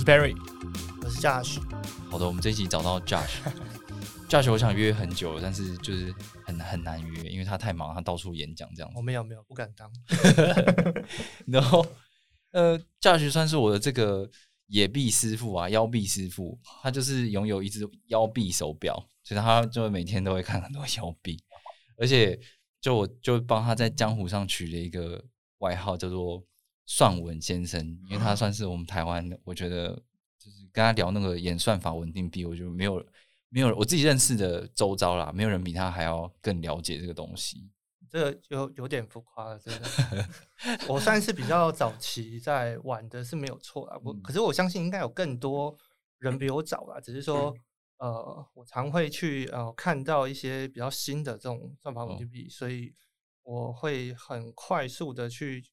是 Barry，我是 Josh。好的，我们这一集找到 Josh。Josh，我想约很久，但是就是很很难约，因为他太忙，他到处演讲这样。我没有没有，不敢当。然后，呃，Josh 算是我的这个野臂师傅啊，腰臂师傅。他就是拥有一只腰臂手表，所以他就每天都会看很多腰臂。而且，就我就帮他在江湖上取了一个外号，叫做。算文先生，因为他算是我们台湾，我觉得就是跟他聊那个演算法稳定币，我觉得没有没有我自己认识的周遭啦，没有人比他还要更了解这个东西。这个有有点浮夸了，真的。我算是比较早期在玩的，是没有错啦。我可是我相信应该有更多人比我早啦，只是说呃，我常会去呃看到一些比较新的这种算法稳定币，所以我会很快速的去。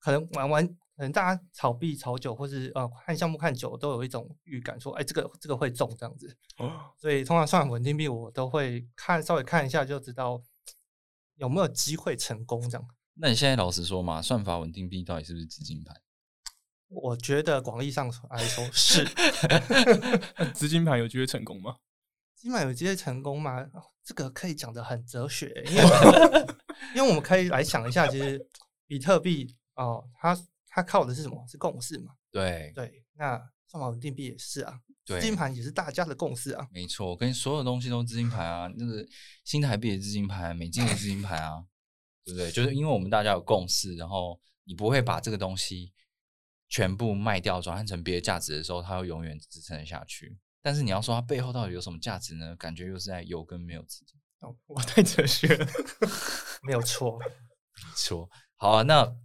可能玩玩，可能大家炒币炒久，或是呃看项目看久，都有一种预感，说哎，这个这个会中这样子。哦。所以通常算稳定币，我都会看稍微看一下，就知道有没有机会成功这样。那你现在老实说嘛，算法稳定币到底是不是资金盘？我觉得广义上来说 是。资金盘有机会成功吗？资金盘有机会成功吗？这个可以讲的很哲学，因为因为我们可以来想一下，其实比特币。哦，它它靠的是什么？是共识嘛？对对，那算法稳定币也是啊，资金盘也是大家的共识啊。没错，跟所有东西都资金盘啊，那个新台币的资金盘，美金的资金盘啊，对不对？就是因为我们大家有共识，然后你不会把这个东西全部卖掉，转换成别的价值的时候，它会永远支撑得下去。但是你要说它背后到底有什么价值呢？感觉又是在有跟没有之间。哦，我太哲学了，没有错，没错。好啊，那。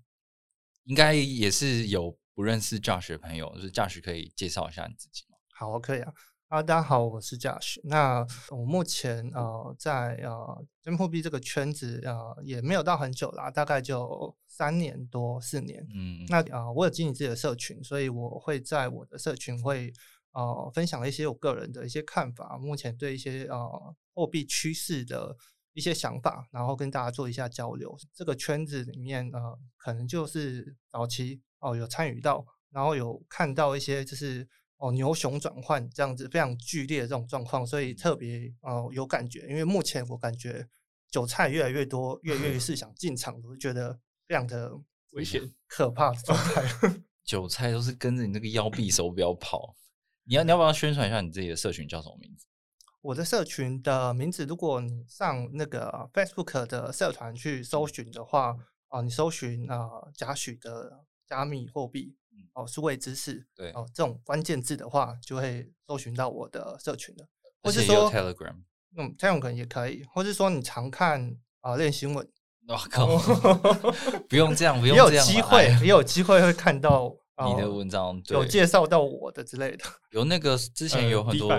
应该也是有不认识 Josh 的朋友，就是 Josh 可以介绍一下你自己吗？好，可以啊。啊，大家好，我是 Josh。那我目前呃在呃加密货币这个圈子呃也没有到很久啦，大概就三年多四年。嗯，那啊我有经营自己的社群，所以我会在我的社群会呃分享一些我个人的一些看法，目前对一些呃货币趋势的。一些想法，然后跟大家做一下交流。这个圈子里面，呃，可能就是早期哦有参与到，然后有看到一些就是哦牛熊转换这样子非常剧烈的这种状况，所以特别哦有感觉。因为目前我感觉韭菜越来越多，跃跃欲试想进场，我就觉得非常的 危险、可怕的状态。韭菜都是跟着你那个腰臂手表跑。你要你要不要宣传一下你自己的社群叫什么名字？我的社群的名字，如果你上那个 Facebook 的社团去搜寻的话，啊，你搜寻啊贾诩的加密货币，哦，数位知识，对，哦，这种关键字的话，就会搜寻到我的社群的。或是说 Telegram，嗯，Telegram 也可以，或是说你常看啊练新闻，我靠，不用这样，不用这样，也有机会，也有机会会看到。你的文章有介绍到我的之类的，有那个之前有很多，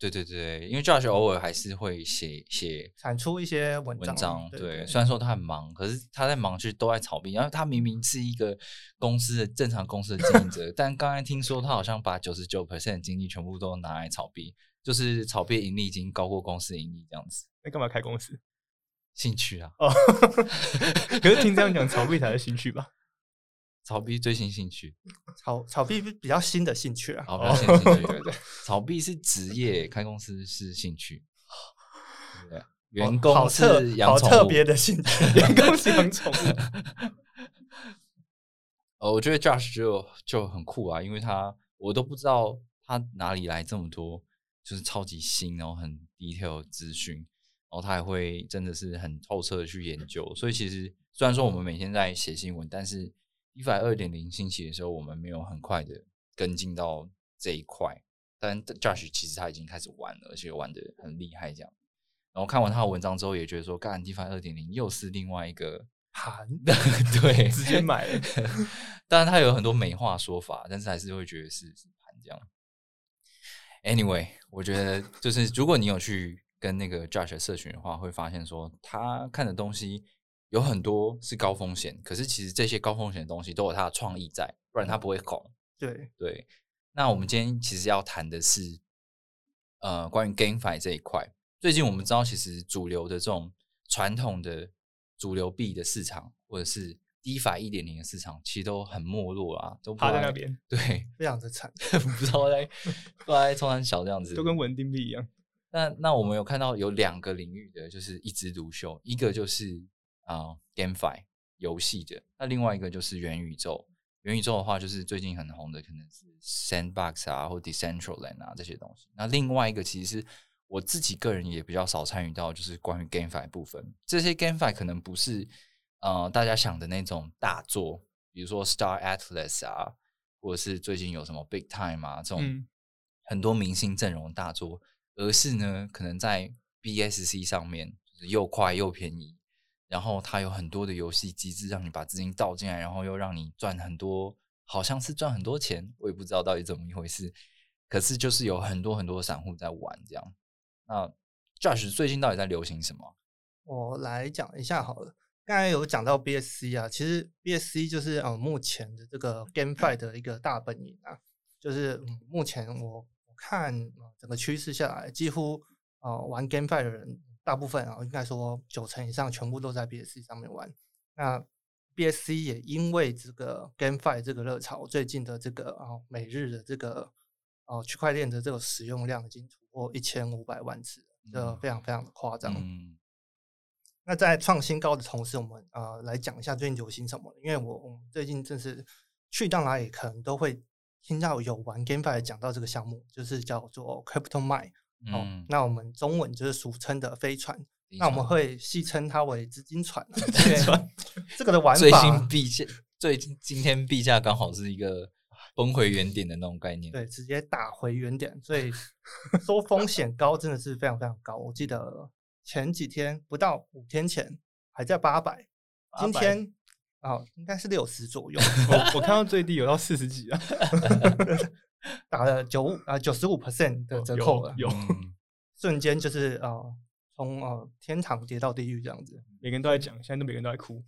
对对对，因为 Josh 偶尔还是会写写产出一些文章，对，虽然说他很忙，可是他在忙其实都在炒币，然后他明明是一个公司的正常公司的经营者，但刚才听说他好像把九十九 percent 的精力全部都拿来炒币，就是炒币盈利已经高过公司盈利这样子。那干嘛开公司？兴趣啊？哦，可是听这样讲，炒币才是兴趣吧？炒币最新兴趣，炒炒币比较新的兴趣啊，好，比较新的兴趣，对对。炒币是职业，开公司是兴趣，对。员工是养宠物，特别的兴趣，员工是养宠物。呃，我觉得 Josh 就就很酷啊，因为他我都不知道他哪里来这么多，就是超级新，然后很 detail 资讯，然后他还会真的是很透彻的去研究。所以其实虽然说我们每天在写新闻，但是 DeFi 二点零兴起的时候，我们没有很快的跟进到这一块，但 Josh 其实他已经开始玩了，而且玩的很厉害。这样，然后看完他的文章之后，也觉得说，干 DeFi 二点零又是另外一个盘，对，直接买了。当然，他有很多美化说法，但是还是会觉得是是盘这样。Anyway，我觉得就是如果你有去跟那个 Josh 社群的话，会发现说他看的东西有很多是高风险，可是其实这些高风险的东西都有它的创意在，不然它不会红。对对，那我们今天其实要谈的是，呃，关于 GameFi 这一块。最近我们知道，其实主流的这种传统的主流币的市场，或者是 DeFi 一点零的市场，其实都很没落啊，都趴在那边，对，非常的惨，不知道在 不知道在冲山小这样子，都跟稳定币一样。那那我们有看到有两个领域的，就是一枝独秀，一个就是啊 GameFi 游戏的，那另外一个就是元宇宙。元宇宙的话，就是最近很红的，可能是 Sandbox 啊，或 Decentraland 啊这些东西。那另外一个，其实我自己个人也比较少参与到，就是关于 GameFi 部分。这些 GameFi 可能不是呃大家想的那种大作，比如说 Star Atlas 啊，或者是最近有什么 Big Time 啊这种很多明星阵容的大作，而是呢可能在 BSC 上面就是又快又便宜。然后它有很多的游戏机制，让你把资金倒进来，然后又让你赚很多，好像是赚很多钱，我也不知道到底怎么一回事。可是就是有很多很多散户在玩这样。那 Josh 最近到底在流行什么？我来讲一下好了。刚才有讲到 BSC 啊，其实 BSC 就是呃目前的这个 GameFi 的一个大本营啊。就是目前我看整个趋势下来，几乎呃玩 GameFi 的人。大部分啊，应该说九成以上全部都在 BSC 上面玩。那 BSC 也因为这个 GameFi 这个热潮，最近的这个啊每日的这个哦区块链的这个使用量已经突破一千五百万次，这非常非常的夸张。嗯那在创新高的同时，我们呃来讲一下最近流行什么？因为我我们最近正是去到哪里，可能都会听到有玩 GameFi 讲到这个项目，就是叫做 Crypto Mine。哦，那我们中文就是俗称的飞船，那我们会戏称它为资金船。这个的玩法，最新币价，最近今天币价刚好是一个崩回原点的那种概念，对，直接打回原点，所以 说风险高，真的是非常非常高。我记得前几天不到五天前还在八百，今天哦应该是六十左右。我我看到最低有到四十几啊。打了九啊九十五 percent 的折扣了，有 瞬间就是啊从啊天堂跌到地狱这样子，每个人都在讲，现在都每个人都在哭，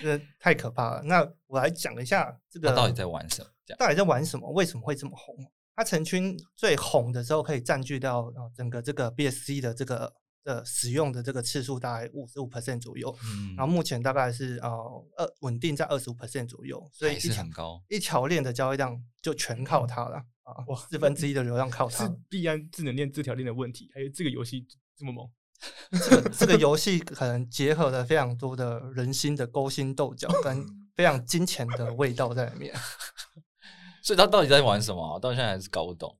这太可怕了。那我来讲一下这个到底在玩什么？到底在玩什么？为什么会这么红？它成群最红的时候可以占据到啊整个这个 BSC 的这个。的使用的这个次数大概五十五 percent 左右，嗯，然后目前大概是呃二稳定在二十五 percent 左右，所以一很高一条链的交易量就全靠它了啊，四分之一的流量靠 它。是币安智能链这条链的问题，还有这个游戏这么猛？这个这个游戏可能结合了非常多的人心的勾心斗角跟 非常金钱的味道在里面，所以他到底在玩什么？到现在还是搞不懂。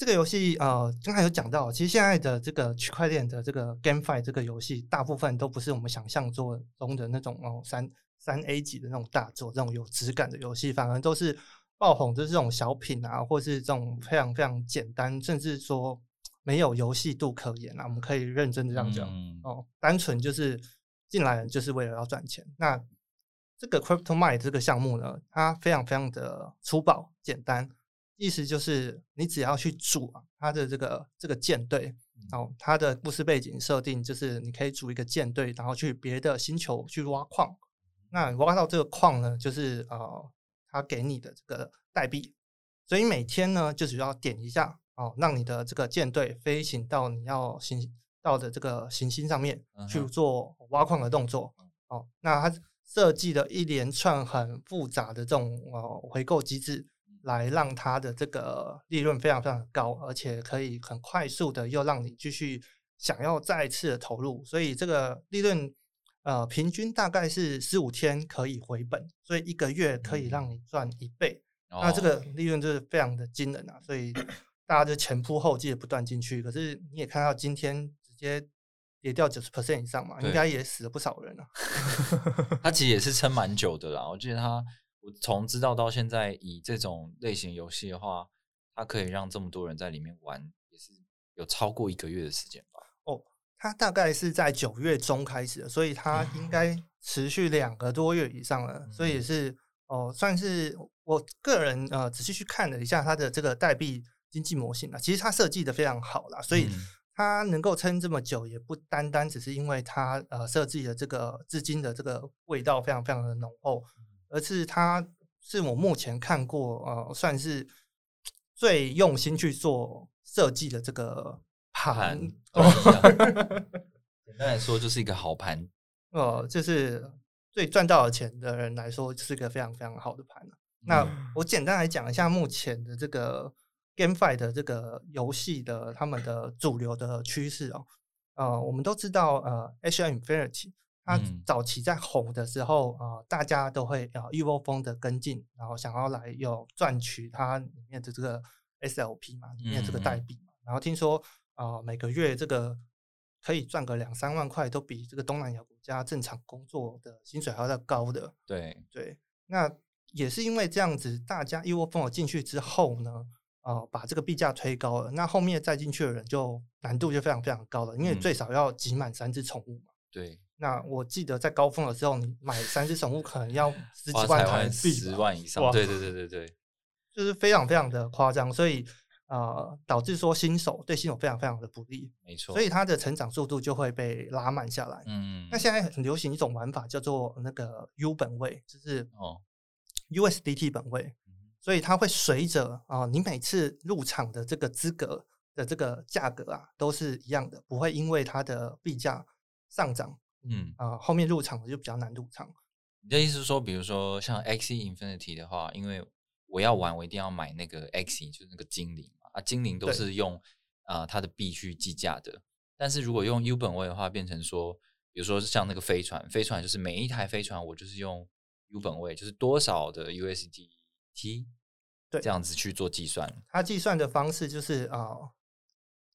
这个游戏呃，刚才有讲到，其实现在的这个区块链的这个 GameFi 这个游戏，大部分都不是我们想象中中的那种哦三三 A 级的那种大作，这种有质感的游戏，反而都是爆红，就是这种小品啊，或是这种非常非常简单，甚至说没有游戏度可言啊。我们可以认真的这样讲哦，单纯就是进来就是为了要赚钱。那这个 Crypto Mine 这个项目呢，它非常非常的粗暴简单。意思就是，你只要去组啊，它的这个这个舰队，哦，它的故事背景设定就是，你可以组一个舰队，然后去别的星球去挖矿。那挖到这个矿呢，就是呃，他给你的这个代币。所以每天呢，就只要点一下哦，让你的这个舰队飞行到你要行到的这个行星上面去做挖矿的动作。哦，那它设计了一连串很复杂的这种呃回购机制。来让它的这个利润非常非常高，而且可以很快速的又让你继续想要再次的投入，所以这个利润呃平均大概是十五天可以回本，所以一个月可以让你赚一倍，那这个利润就是非常的惊人啊！所以 大家就前仆后继的不断进去，可是你也看到今天直接跌掉九十 percent 以上嘛，应该也死了不少人啊。他其实也是撑蛮久的啦，我记得他。我从知道到现在，以这种类型游戏的话，它可以让这么多人在里面玩，也是有超过一个月的时间吧？哦，它大概是在九月中开始的，所以它应该持续两个多月以上了，所以也是哦，算是我个人呃仔细去看了一下它的这个代币经济模型啊。其实它设计的非常好啦，所以嗯它能够撑这么久，也不单单只是因为它呃设计的这个资金的这个味道非常非常的浓厚，而是它是我目前看过呃算是最用心去做设计的这个盘盘。简单来说，就是一个好盘。呃，就是对赚到了钱的人来说，是一个非常非常好的盘了。那我简单来讲一下目前的这个 GameFi 的这个游戏的他们的主流的趋势哦。呃，我们都知道，呃，H Infinity 它嗯早期在红的时候，呃，大家都会啊一窝蜂的跟进，然后想要来有赚取它里面的这个 SLP 嘛，里面这个代嗯币嘛。然后听说，呃，每个月这个可以赚个两三万块，都比这个东南亚国家正常工作的薪水还要再高的。对，对，那也是因为这样子，大家一窝蜂的进去之后呢，啊，把这个币价推高了，那后面再进去的人就难度就非常非常高了，因为嗯最少要挤满三只宠物嘛。对，那我记得在高峰的时候，你买三只宠物可能要 十几万台币十，万以上。对对对对对，就是非常非常的夸张，所以呃，导致说新手对新手非常非常的不利，没错。所以它的成长速度就会被拉慢下来。嗯，那现在很流行一种玩法叫做那个 U 本位，就是哦，USDT 本位，嗯所以它会随着啊、你每次入场的这个资格的这个价格啊，都是一样的，不会因为它的币价上涨嗯，啊、后面入场的就比较难入场。你的意思是说，比如说像 X Infinity 的话，因为我要玩，我一定要买那个 X，就是那个精灵嘛，啊，精灵都是用啊、呃它的币去计价的。但是如果用 U 本位的话，变成说，比如说像那个飞船，飞船就是每一台飞船我就是用 U 本位，就是多少的 USDT，对这样子去做计算。它计算的方式就是啊、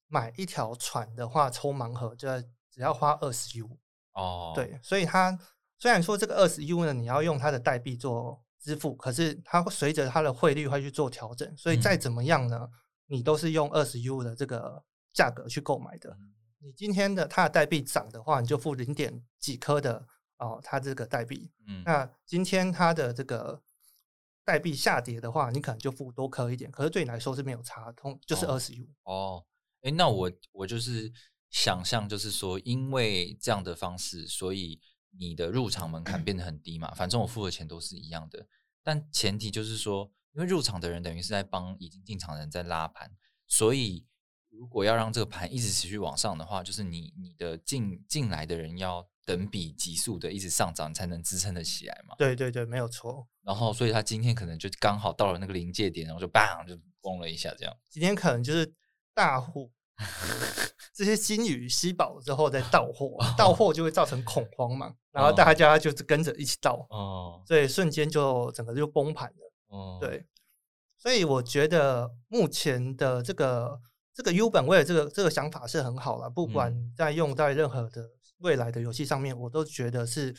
买一条船的话，抽盲盒就要只要花二十 U。哦，，对，所以它虽然说这个二十 U 呢，你要用它的代币做支付，可是它会随着它的汇率会去做调整，所以再嗯怎么样呢，你都是用二十 U 的这个价格去购买的。嗯你今天的它的代币涨的话，你就付零点几颗的哦，它这个代币。嗯，那今天它的这个代币下跌的话，你可能就付多颗一点，可是对你来说是没有差，通就是哦二十 U。哦，哎，那我我就是想象，就是说，因为这样的方式，所以你的入场门槛变得很低嘛。反正我付的钱都是一样的，但前提就是说，因为入场的人等于是在帮已经进场的人在拉盘，所以如果要让这个盘一直持续往上的话，就是你你的进进来的人要等比急速的一直上涨，才能支撑得起来嘛。对对对，没有错。然后，所以他今天可能就刚好到了那个临界点，然后就 bang 就崩了一下，这样。今天可能就是大户 这些金鱼吸饱了之后再到货，到货就会造成恐慌嘛，然后大家就是跟着一起到，哦，所以瞬间就整个就崩盘了。哦，对，所以我觉得目前的这个这个 U 本位的这个这个想法是很好了，不管嗯。在用在任何的未来的游戏上面，我都觉得是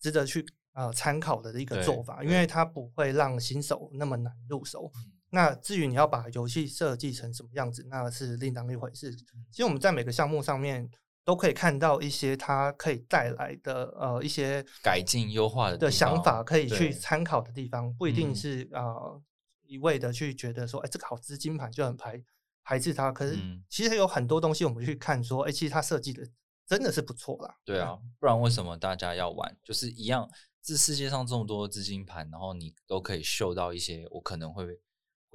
值得去呃参考的一个做法，因对。为它不会让新手那么难入手。嗯那至于你要把游戏设计成什么样子，那是另当一回事。嗯其实我们在每个项目上面都可以看到一些它可以带来的呃一些改进优化的的想法，可以去参考的地方，不一定嗯是呃一味的去觉得说，哎，这个好资金盘就很排排斥它。可是嗯其实有很多东西我们去看说，哎，其实它设计的真的是不错啦。对啊，不然为什么大家要玩？就是一样，这世界上这么多资金盘，然后你都可以嗅到一些我可能会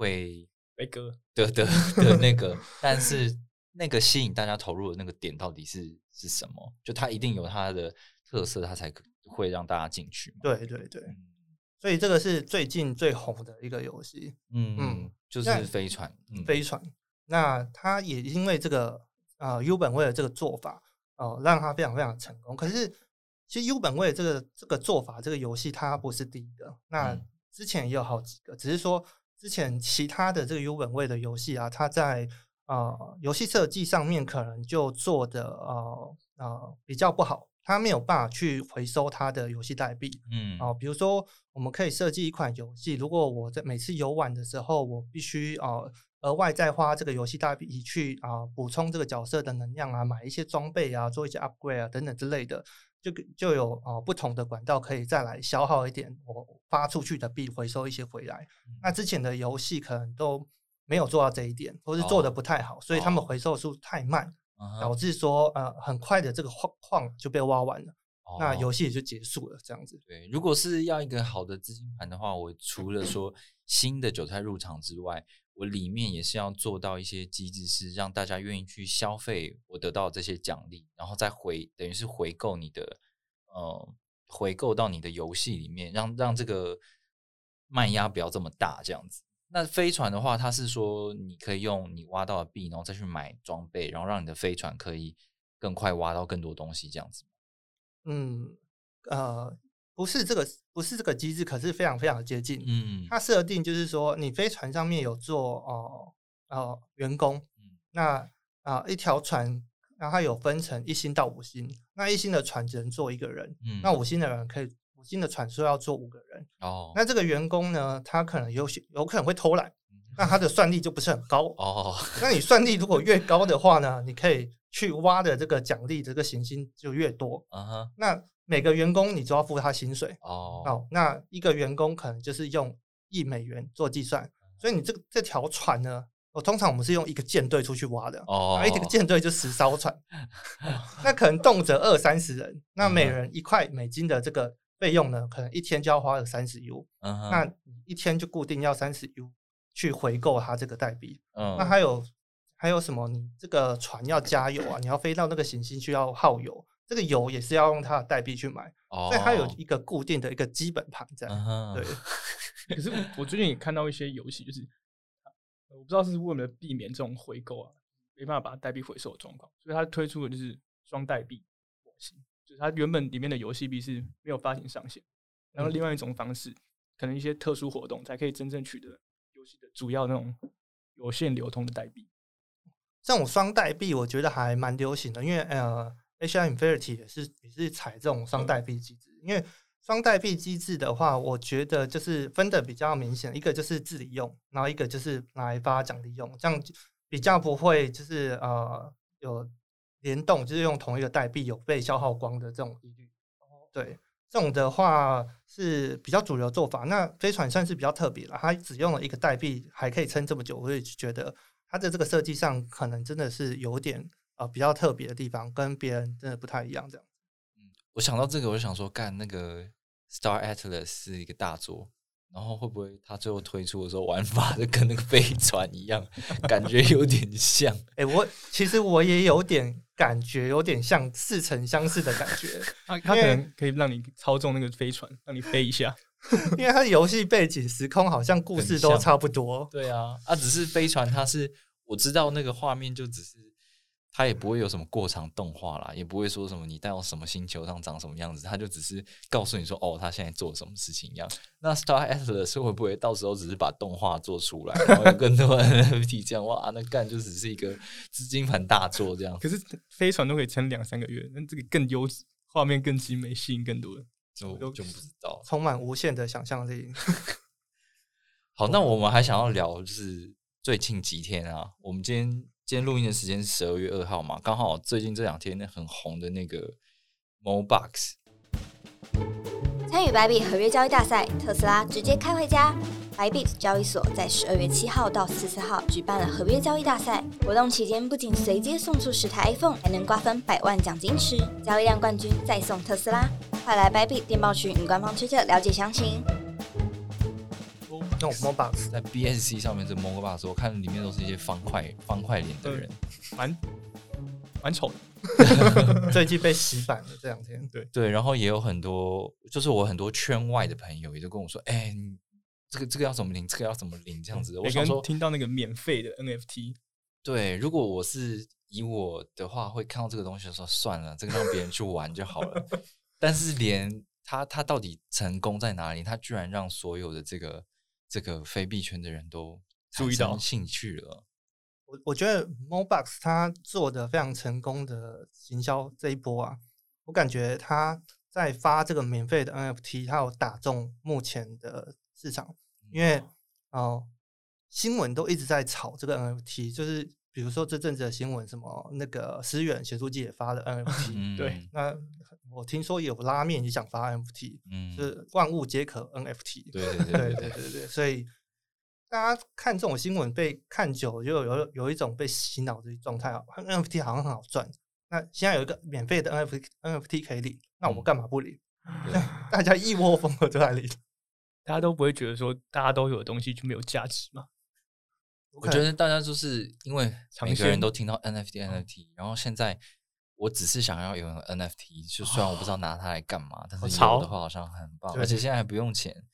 会飞哥，的的的那个，但是那个吸引大家投入的那个点到底是是什么？就它一定有它的特色，它才可会让大家进去。对对对，嗯所以这个是最近最红的一个游戏。嗯嗯就是飞船，嗯飞船。那它也因为这个呃 U 本位的这个做法，呃，让它非常非常成功。可是其实 U 本位这个这个做法，这个游戏它不是第一个，那嗯之前也有好几个，只是说之前其他的这个 U 本位的游戏啊，它在呃游戏设计上面可能就做的呃呃比较不好。它没有办法去回收它的游戏代币，嗯哦，比如说我们可以设计一款游戏，如果我在每次游玩的时候，我必须啊、额外再花这个游戏代币去啊、补充这个角色的能量啊，买一些装备啊，做一些 upgrade 啊等等之类的，就就有啊、不同的管道可以再来消耗一点我发出去的币，回收一些回来。那之前的游戏可能都没有做到这一点，或是做的不太好，所以他们哦。回收速度太慢，导致说呃很快的这个矿矿就被挖完了，那哦游戏也就结束了，这样子。对，如果是要一个好的资金盘的话，我除了说新的韭菜入场之外，我里面也是要做到一些机制，是让大家愿意去消费我得到的这些奖励，然后再回等于是回购你的呃回购到你的游戏里面，让让这个卖压不要这么大，这样子。那飞船的话，它是说你可以用你挖到的币，然后再去买装备，然后让你的飞船可以更快挖到更多东西，这样子。嗯，呃，不是这个，不是这个机制，可是非常非常的接近。嗯它设定就是说，你飞船上面有做哦呃员工嗯，那啊、一条船，然后它有分成一星到五星，那一星的船只能坐一个人，嗯那五星的人可以五星的船说要坐五个人。哦那这个员工呢，他可能有些有可能会偷懒，那他的算力就不是很高。哦。那你算力如果越高的话呢，你可以去挖的这个奖励这个行星就越多。嗯哼。那每个员工你就要付他薪水。哦。哦，那一个员工可能就是用一美元做计算，所以你这个这条船呢，我、通常我们是用一个舰队出去挖的，哦。一个舰队就十艘船，那可能动辄二三十人，那每嗯人一块美金的这个费用呢，可能一天就要花了三十 U，、嗯哼。那一天就固定要三十 U 去回购它这个代币。嗯那还有还有什么？你这个船要加油啊，你要飞到那个行星需要耗油，这个油也是要用它的代币去买，所以它有哦一个固定的一个基本盘在。嗯对，可是我我最近也看到一些游戏，就是呃我不知道是为了避免这种回购啊，没办法把代币回收的状况，所以它推出的就是双代币模型，就是它原本里面的游戏币是没有发行上限，然后嗯另外一种方式，可能一些特殊活动才可以真正取得游戏的主要那种有限流通的代币。这种双代币我觉得还蛮流行的，因为呃，HI Infinity 也是也是采这种双代币机制。因为双代币机制的话，我觉得就是分的比较明显，一个就是自理用，然后一个就是拿来发奖励用，这样比较不会就是呃有联动，就是用同一个代币有被消耗光的这种疑虑。对，这种的话是比较主流做法。那飞船算是比较特别了，它只用了一个代币还可以撑这么久，我也觉得它的这个设计上可能真的是有点呃比较特别的地方，跟别人真的不太一样。这样，我想到这个，我就想说，干那个 Star Atlas 是一个大作，然后会不会他最后推出的时候玩法就跟那个飞船一样，感觉有点像？哎、我其实我也有点感觉，有点像似曾相识的感觉，他他可能可以让你操纵那个飞船，让你飞一下。因为它的游戏背景时空好像故事都差不多。对啊，啊，只是飞船，它是我知道那个画面就只是。它也不会有什么过场动画啦，也不会说什么你带到什么星球上长什么样子，它就只是告诉你说哦，他现在做什么事情一样。那 Star Atlas 会不会到时候只是把动画做出来，然后有更多 NFT 这样哇？那干就只是一个资金盘大作这样。可是飞船都可以撑两三个月，那这个更优质，画面更精美，吸引更多人。就就不知道。充满无限的想象力。好，那我们还想要聊就是最近几天啊，我们今天今天录音的时间是十二月二号嘛，刚好最近这两天很红的那个 MoBox，参与白币合约交易大赛，特斯拉直接开回家。白币交易所在十二月七号到十四号举办了合约交易大赛，活动期间不仅随机送出十台 iPhone，还能瓜分百万奖金池，交易量冠军再送特斯拉。快来白币电报群与官方推特了解详情。那种 MOBOX 在 BSC 上面这 MoBox，我看里面都是一些方块方块脸的人，蛮蛮丑的。最近被洗版了，这两天。对对，然后也有很多，就是我很多圈外的朋友也都跟我说，哎、你这个这个要怎么领，这个要怎么领，这样子的。我每个想说，听到那个免费的 NFT，对，如果我是以我的话，会看到这个东西的时候，算了，这个让别人去玩就好了。但是连他他到底成功在哪里？他居然让所有的这个这个非币圈的人都注意到。兴趣了。我我觉得 MOBOX 它做的非常成功的行销这一波啊，我感觉它在发这个免费的 NFT，它有打中目前的市场，因为哦、呃新闻都一直在炒这个 NFT，就是比如说这阵子的新闻，什么那个思远写书记也发了 NFT，、嗯，对那我听说有拉面也想发 NFT，嗯，就是万物皆可 NFT，对对对对对对对，所以大家看这种新闻被看久，就有有一种被洗脑的状态啊。NFT 好像很好赚，那现在有一个免费的 NFT NFT 可以领，那我干嘛不领？大家一窝蜂的都在领，大家都不会觉得说大家都有的东西就没有价值吗？我觉得大家就是因为每个人都听到 NFT NFT，然后现在我只是想要有 NFT，就虽然我不知道拿它来干嘛，但是有的话好像很棒，而且现在还不用钱。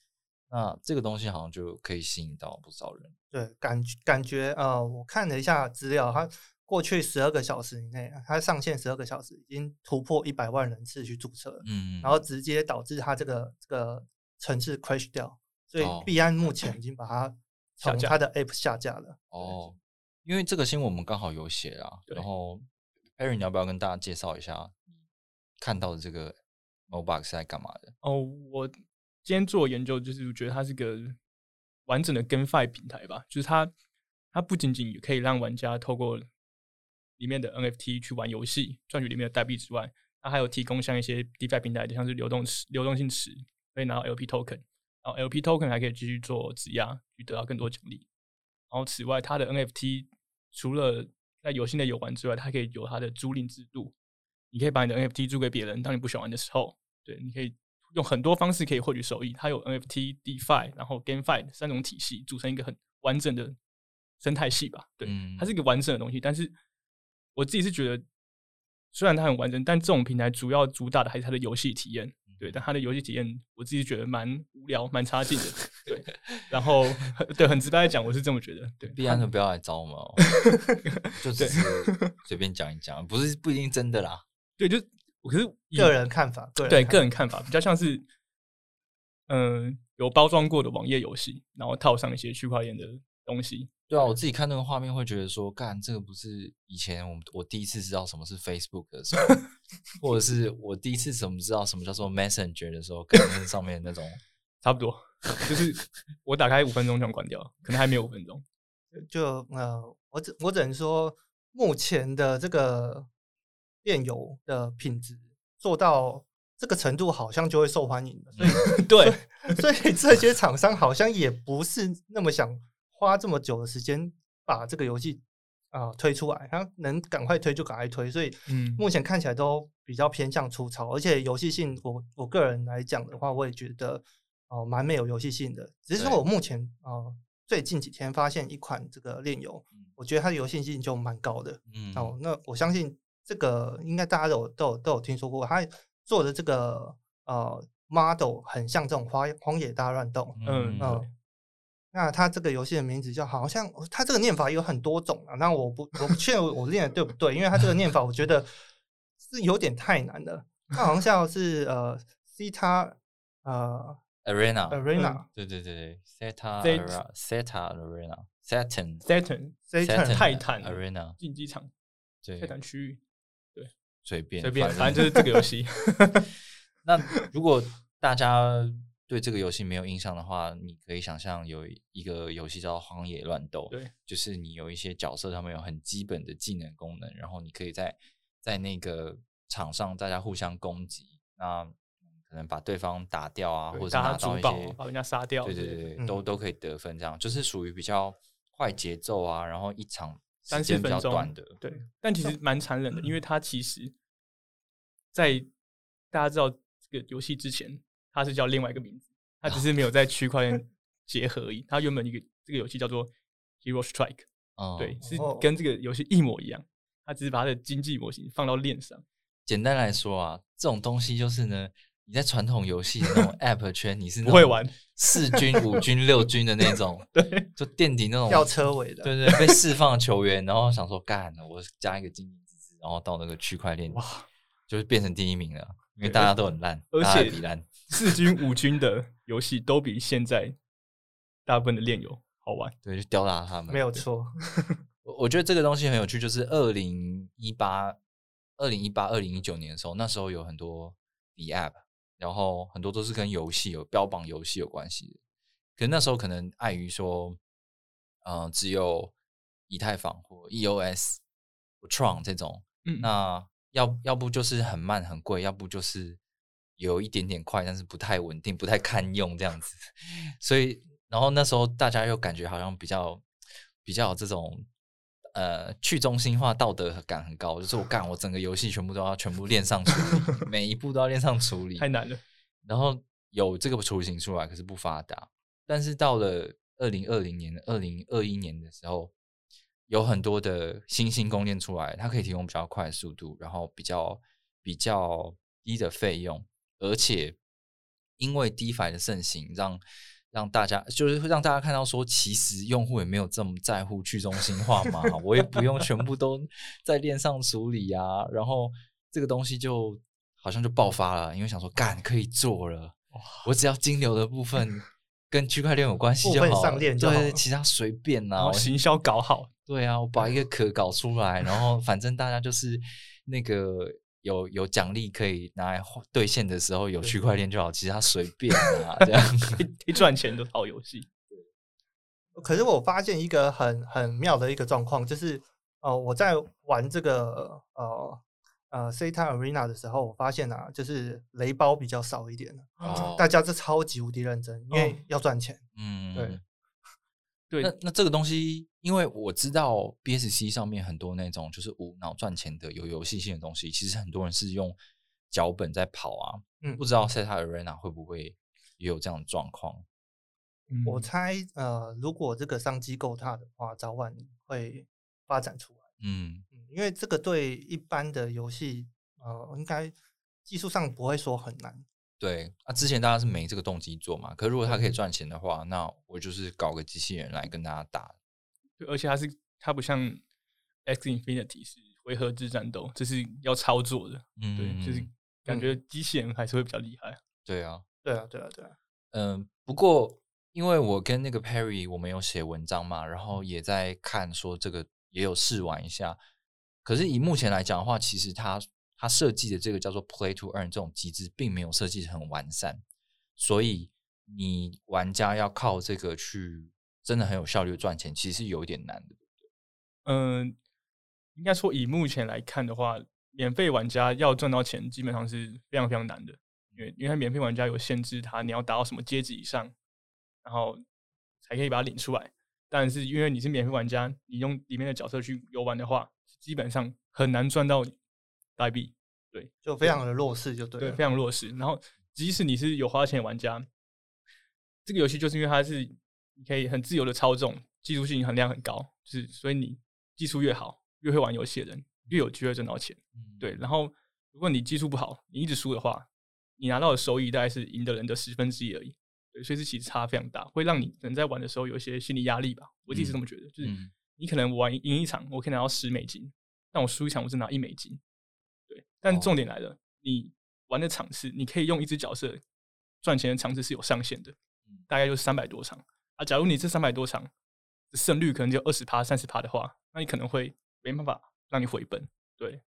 那这个东西好像就可以吸引到不少人。对，感感觉呃，我看了一下资料，它过去十二个小时以内，它上线十二个小时，已经突破一百万人次去注册，嗯，然后直接导致它这个这个城市 crash 掉，所以币安目前已经把它从它的 app 下架了。哦，因为这个新闻我们刚好有写啊，然后 Aaron，你要不要跟大家介绍一下看到的这个 Mobox 是在干嘛的？哦，我。今天做研究，就是觉得它是个完整的 GameFi 平台吧。就是它，它不仅仅可以让玩家透过里面的 NFT 去玩游戏，赚取里面的代币之外，它还有提供像一些 DeFi 平台，就像是流动池、流动性池，可以拿到 LP Token，然后 LP Token 还可以继续做质押，去得到更多奖励。然后此外，它的 NFT 除了在游戏内游玩之外，它可以有它的租赁制度，你可以把你的 NFT 租给别人，当你不喜欢玩的时候，对，你可以。用很多方式可以获取收益，它有 NFT、DeFi，然后 GameFi 三种体系组成一个很完整的生态系吧。对，它是一个完整的东西。但是我自己是觉得，虽然它很完整，但这种平台主要主打的还是它的游戏体验。对，但他的游戏体验，我自己觉得蛮无聊、蛮差劲的。对，然后对，很直白的讲，我是这么觉得。对，必然的不要来找我们哦，就只是随便讲一讲，不是不一定真的啦。对，就。可是个人看法，对个人看法比较像是，嗯，有包装过的网页游戏，然后套上一些区块链的东西。对啊，我自己看那个画面会觉得说，干这个不是以前我我第一次知道什么是 Facebook 的时候，或者是我第一次怎么知道什么叫做 Messenger 的时候，可能上面那种 差不多，就是我打开五分钟就关掉，可能还没有五分钟。就呃，我只我只能说，目前的这个。炼油的品质做到这个程度，好像就会受欢迎的。所以，对，所以这些厂商好像也不是那么想花这么久的时间把这个游戏啊推出来，他能赶快推就赶快推。所以，嗯，目前看起来都比较偏向粗糙，而且游戏性，我我个人来讲的话，我也觉得哦蛮没有游戏性的。只是说我目前啊最近几天发现一款这个炼油，我觉得它的游戏性就蛮高的。嗯，哦，那我相信。这个应该大家都有都有都有听说过，它做的这个呃 model 很像这种荒荒野大乱斗，嗯嗯，那它这个游戏的名字叫好像它这个念法有很多种啊，那我不我不确定我念的对不对，因为它这个念法我觉得是有点太难了，它好像像是呃 c e t a 呃 arena arena，对对对对 c e t a arena c e t a arena saturn saturn saturn 泰坦 arena 竞技场，泰坦区域。对随便随便，反正就是这个游戏。那如果大家对这个游戏没有印象的话，你可以想象有一个游戏叫《荒野乱斗》，对，就是你有一些角色，他们有很基本的技能功能，然后你可以在在那个场上大家互相攻击，那可能把对方打掉啊，或者拿到一些把人家杀掉，对对对，都都可以得分，这样就是属于比较快节奏啊，然后一场。时间比较短的，对，但其实蛮残忍的，因为它其实，在大家知道这个游戏之前，它是叫另外一个名字，它只是没有在区块链结合而已。它原本一个这个游戏叫做 Hero Strike，对，是跟这个游戏一模一样，它只是把它的经济模型放到链上。简单来说啊，这种东西就是呢。你在传统游戏那种 App 圈，你是不会玩 四军、五军、六军的那种，对，就垫底那种 吊车尾的，对对，被释放球员，然后想说干了，我加一个经济支持，然后到那个区块链，哇，就是变成第一名了，因为大家都很烂，而且比烂，四军、五军的游戏都比现在大部分的炼油好玩，对，就吊打他们，没有错。我我觉得这个东西很有趣，就是二零一八、二零一八、二零一九年的时候，那时候有很多 The App。然后很多都是跟游戏有标榜游戏有关系的，可是那时候可能碍于说，嗯，只有以太坊或 EOS 或 Tron 这种，嗯，那要要不就是很慢很贵，要不就是有一点点快，但是不太稳定，不太堪用这样子。所以然后那时候大家又感觉好像比较比较这种呃去中心化道德感很高，就是我干我整个游戏全部都要全部练上处理，每一步都要练上处理，太难了。然后有这个雏形出来，可是不发达。但是到了二零二零年、二零二一年的时候，有很多的新兴供链出来，它可以提供比较快的速度，然后比较比较低的费用，而且因为 DeFi 的盛行，让让大家就是让大家看到说，其实用户也没有这么在乎去中心化嘛，我也不用全部都 在链上处理啊，然后这个东西就。好像就爆发了，因为想说干可以做了，我只要金流的部分 跟区块链有关系就好，对，其他随便啊，行销搞好，对啊，我把一个 壳搞出来，然后反正大家就是那个有有奖励可以拿来兑现的时候有区块链就好，其他随便啊，这样 一赚钱都好游戏。可是我发现一个很很妙的一个状况，就是哦，我在玩这个呃。呃 C T Arena 的时候，我发现啊，就是雷包比较少一点了。大家是超级无敌认真，因为要赚钱。嗯，对，对。那那这个东西，因为我知道 BSC 上面很多那种就是无脑赚钱的有游戏性的东西，其实很多人是用脚本在跑啊。嗯，不知道 C 塔 Arena 会不会也有这样的状况？我猜，呃，如果这个商机够大的话，早晚会发展出来。嗯嗯。因为这个对一般的游戏，呃，应该技术上不会说很难。对，那之前大家是没这个动机做嘛。可如果他可以赚钱的话，那我就是搞个机器人来跟大家打。对，而且它是它不像 X Infinity 是回合制战斗，这是要操作的。嗯，对，就是感觉机器人还是会比较厉害。对啊，对啊，对啊，对啊。嗯，不过因为我跟那个 Perry 我们有写文章嘛，然后也在看说这个也有试玩一下。可是以目前来讲的话，其实它它设计的这个叫做 Play to Earn 这种机制，并没有设计很完善，所以你玩家要靠这个去真的很有效率赚钱，其实是有一点难的，嗯，应该说以目前来看的话，免费玩家要赚到钱，基本上是非常非常难的，因为因为免费玩家有限制，他你要达到什么阶级以上，然后才可以把它领出来。但是因为你是免费玩家，你用里面的角色去游玩的话。基本上很难赚到代币，对，就非常的弱势，就对，对，非常弱势。然后，即使你是有花钱的玩家，这个游戏就是因为它是你可以很自由的操纵，技术性含量很高，就是所以你技术越好，越会玩游戏的人越有机会赚到钱。对，然后如果你技术不好，你一直输的话，你拿到的收益大概是赢的人的十分之一而已。对，所以这其实差非常大，会让你可能在玩的时候有一些心理压力吧。我自己是这么觉得，就是。你可能玩赢一场，我可以拿到十美金，但我输一场，我只拿一美金。对，但重点来了，你玩的场次，你可以用一只角色赚钱的场次是有上限的，大概就是三百多场。啊，假如你这三百多场胜率可能就二十趴、三十趴的话，那你可能会没办法让你回本。对，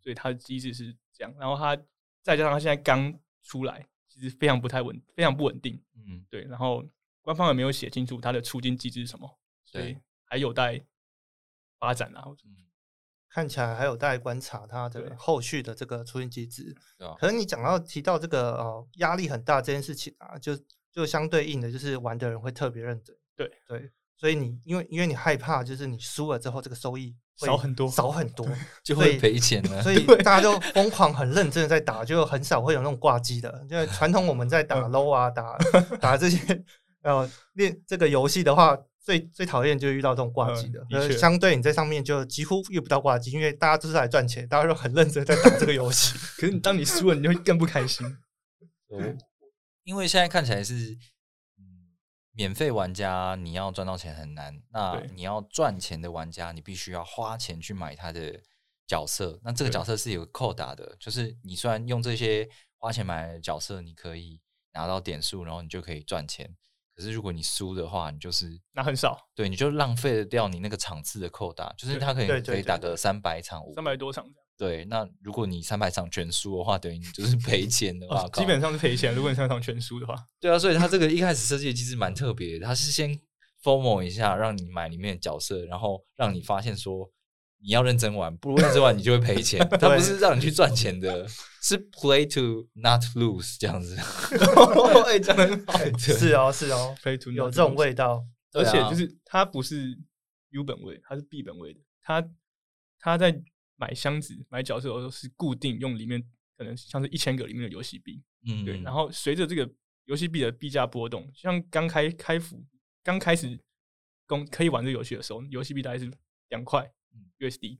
所以它的机制是这样。然后它再加上它现在刚出来，其实非常不太稳，非常不稳定。嗯，对。然后官方也没有写清楚它的出金机制是什么，所以还有待。发展啊，看起来还有待观察它的后续的这个出现机制。可能你讲到提到这个呃压力很大这件事情啊，就就相对应的就是玩的人会特别认真。对对，所以你因为因为你害怕，就是你输了之后这个收益少很多，少很多就会赔钱了。所 以大家就疯狂很认真的在打，就很少会有那种挂机的。因为传统我们在打 low 啊，打打这些 呃练这个游戏的话。最最讨厌就是遇到这种挂机的，呃，相对你在上面就几乎遇不到挂机，因为大家都是来赚钱，大家都很认真在打这个游戏。可是你当你输了，你会更不开心。因为现在看起来是，嗯，免费玩家你要赚到钱很难，那你要赚钱的玩家，你必须要花钱去买他的角色。那这个角色是有扣打的，就是你虽然用这些花钱买的角色，你可以拿到点数，然后你就可以赚钱。可是如果你输的话，你就是那很少，对，你就浪费了掉你那个场次的扣打，就是他可以可以打个三百场，三百多场这样对，那如果你三百场全输的话，等于你就是赔钱的 话，基本上是赔钱。如果你三百场全输的话，对啊，所以他这个一开始设计的机制蛮特别，他是先 formal 一下，让你买里面的角色，然后让你发现说你要认真玩，不认真玩你就会赔钱。它不是让你去赚钱的，是 play to not lose 这样子。哎，讲的好，是哦，是哦，play to 有这种味道，而且就是它不是 U 本位，它是 B 本位的。它它在买箱子、买角色的时候是固定用里面可能像是一千个里面的游戏币，嗯，对。然后随着这个游戏币的币价波动，像刚开开服刚开始公可以玩这个游戏的时候，游戏币大概是两块 USD，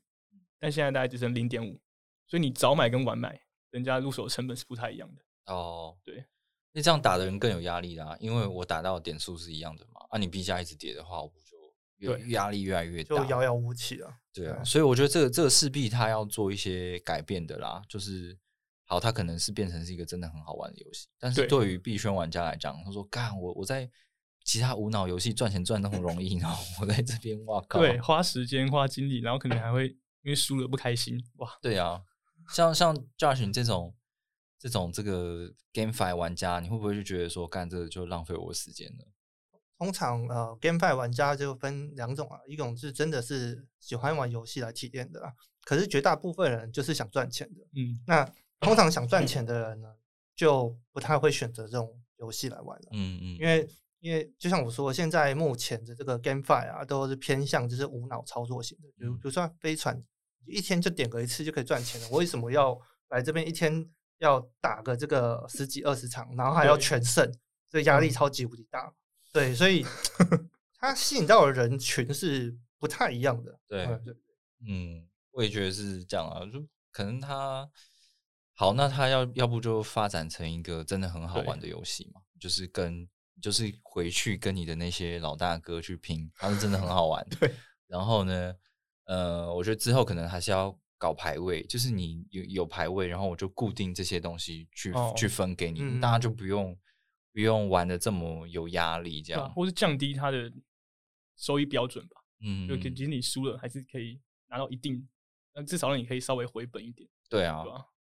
但现在大概只剩零点五，所以你早买跟晚买，人家入手成本是不太一样的。哦，对，那这样打的人更有压力啦，因为我打到点数是一样的嘛，啊，你币价一直跌的话，我不就越压力越来越大，就遥遥无期了。对啊，所以我觉得这个这个势必他要做一些改变的啦，就是。好，它可能是变成是一个真的很好玩的游戏，但是对于币圈玩家来讲，他说：“干我我在其他无脑游戏赚钱赚那么容易，然后我在这边哇靠，对，花时间花精力，然后可能还会因为输了不开心哇。”对啊，像像 Josh 这种这种这个 GameFi 玩家，你会不会就觉得说干这个就浪费我的时间呢？通常呃，GameFi 玩家就分两种啊，一种是真的是喜欢玩游戏来体验的啦，可是绝大部分人就是想赚钱的，嗯，那。通常想赚钱的人呢，就不太会选择这种游戏来玩了。嗯嗯，因为因为就像我说，现在目前的这个 GameFi 啊，都是偏向就是无脑操作型的。比如比如说飞船，一天就点个一次就可以赚钱了。我为什么要来这边一天要打个这个十几二十场，然后还要全胜？这压力超级无敌大。对，所以它吸引到的人群是不太一样的。对对，嗯，我也觉得是这样啊，就可能他。好，那他要要不就发展成一个真的很好玩的游戏嘛？就是跟就是回去跟你的那些老大哥去拼，他们真的很好玩。对。然后呢，呃，我觉得之后可能还是要搞排位，就是你有有排位，然后我就固定这些东西去去分给你，大家就不用不用玩的这么有压力，这样，或是降低他的收益标准吧。嗯。就其实你输了还是可以拿到一定，那至少让你可以稍微回本一点。对啊。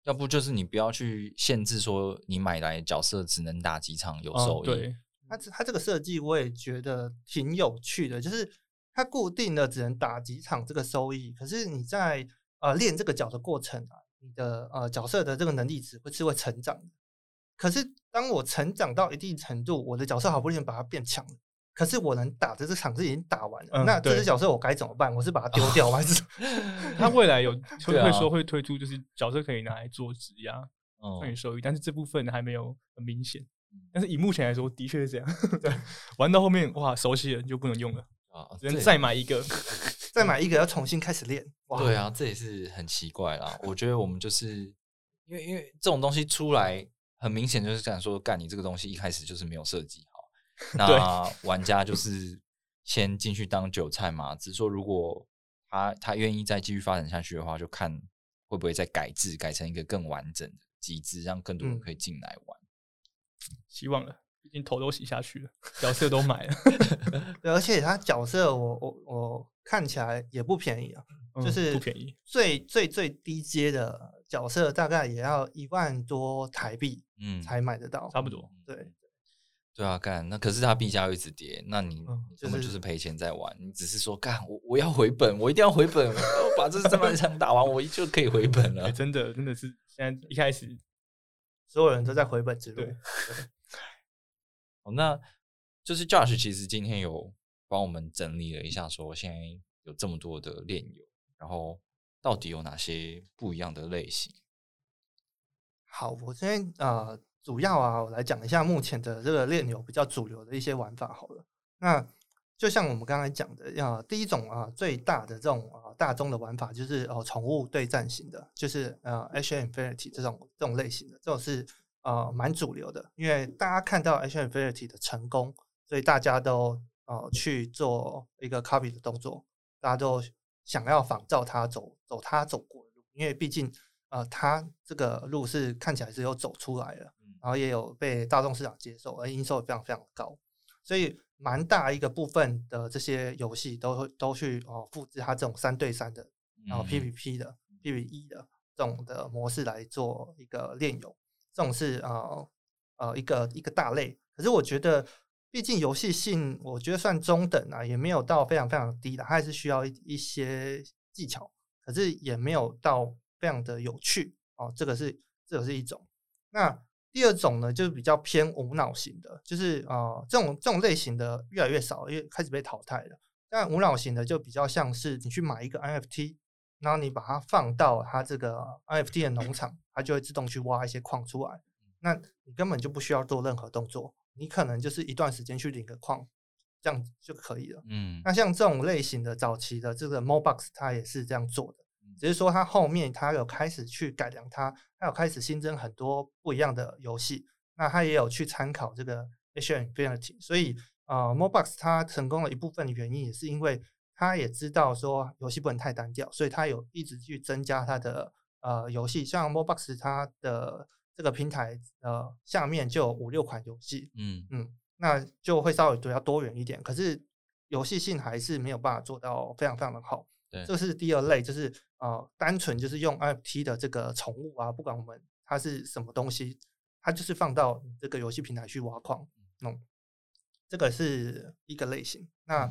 要不就是你不要去限制说你买来角色只能打几场有收益。对，它它这个设计我也觉得挺有趣的，就是它固定的只能打几场这个收益，可是你在呃练这个角的过程啊，你的呃角色的这个能力值会是会成长的。可是当我成长到一定程度，我的角色好不容易把它变强了。可是我能打的这场是已经打完了，那这只角色我该怎么办？我是把它丢掉还是？他 未来有 会会说会推出，就是角色可以拿来做质押，赚取收益，但是这部分还没有很明显。但是以目前来说，的确是这样。对，玩到后面哇，熟悉了就不能用了啊，只能 再买一个，再买一个要重新开始练。对啊，这也是很奇怪啦。我觉得我们就是因为因为这种东西出来，很明显就是想说，干你这个东西一开始就是没有设计好。那玩家就是先进去当韭菜嘛，只是说如果他他愿意再继续发展下去的话，就看会不会再改制，改成一个更完整的机制，让更多人可以进来玩。希望了，毕竟头都洗下去了，角色都买了，对，而且他角色我我我看起来也不便宜啊，就是不便宜，最最最低阶的角色大概也要一万多台币，嗯，才买得到，差不多，对。对啊，干那可是它币价一直跌，那你根本就是赔钱在玩。你只是说干我我要回本，我一定要回本，我把这三万场打完，我就可以回本了。真的真的是现在一开始所有人都在回本之路。哦，那就是 Josh 其实今天有帮我们整理了一下，说现在有这么多的链友，然后到底有哪些不一样的类型？好，我先啊。主要啊，我来讲一下目前的这个炼油比较主流的一些玩法好了。那就像我们刚才讲的，啊，第一种啊，最大的这种啊大宗的玩法就是哦，宠物对战型的，就是呃，H Infinity 这种这种类型的，这种是呃蛮主流的。因为大家看到 H Infinity 的成功，所以大家都呃去做一个 copy 的动作，大家都想要仿照它走走它走过的路，因为毕竟呃它这个路是看起来是有走出来了。然后也有被大众市场接受，而营收也非常非常高，所以蛮大一个部分的这些游戏都会都去哦复制它这种三对三的，然后 PVP 的 PVE 的这种的模式来做一个炼油，这种是呃呃一个一个大类。可是我觉得，毕竟游戏性我觉得算中等啊，也没有到非常非常低的，它还是需要一一些技巧可是也没有到非常的有趣哦。这个是这个是一种。那第二种呢，就是比较偏无脑型的，就是啊这种这种类型的越来越少，因为开始被淘汰了。但无脑型的就比较像是你去买一个 NFT，然后你把它放到它这个 NFT 的农场，它就会自动去挖一些矿出来。那你根本就不需要做任何动作，你可能就是一段时间去领个矿，这样就可以了。嗯，那像这种类型的早期的这个 MoBox，它也是这样做的，只是说它后面它有开始去改良它，它有开始新增很多不一样的游戏。那它也有去参考这个 H Infinity，所以呃 MoBox 它成功的一部分的原因也是因为它也知道说游戏不能太单调，所以它有一直去增加它的呃游戏，像 MoBox 它的。这个平台呃下面就有五六款游戏，嗯嗯，那就会稍微比较多元一点，可是游戏性还是没有办法做到非常非常的好。对，这是第二类，就是呃单纯就是用 NFT 的这个宠物啊，不管我们它是什么东西，它就是放到这个游戏平台去挖矿，嗯，这个是一个类型。那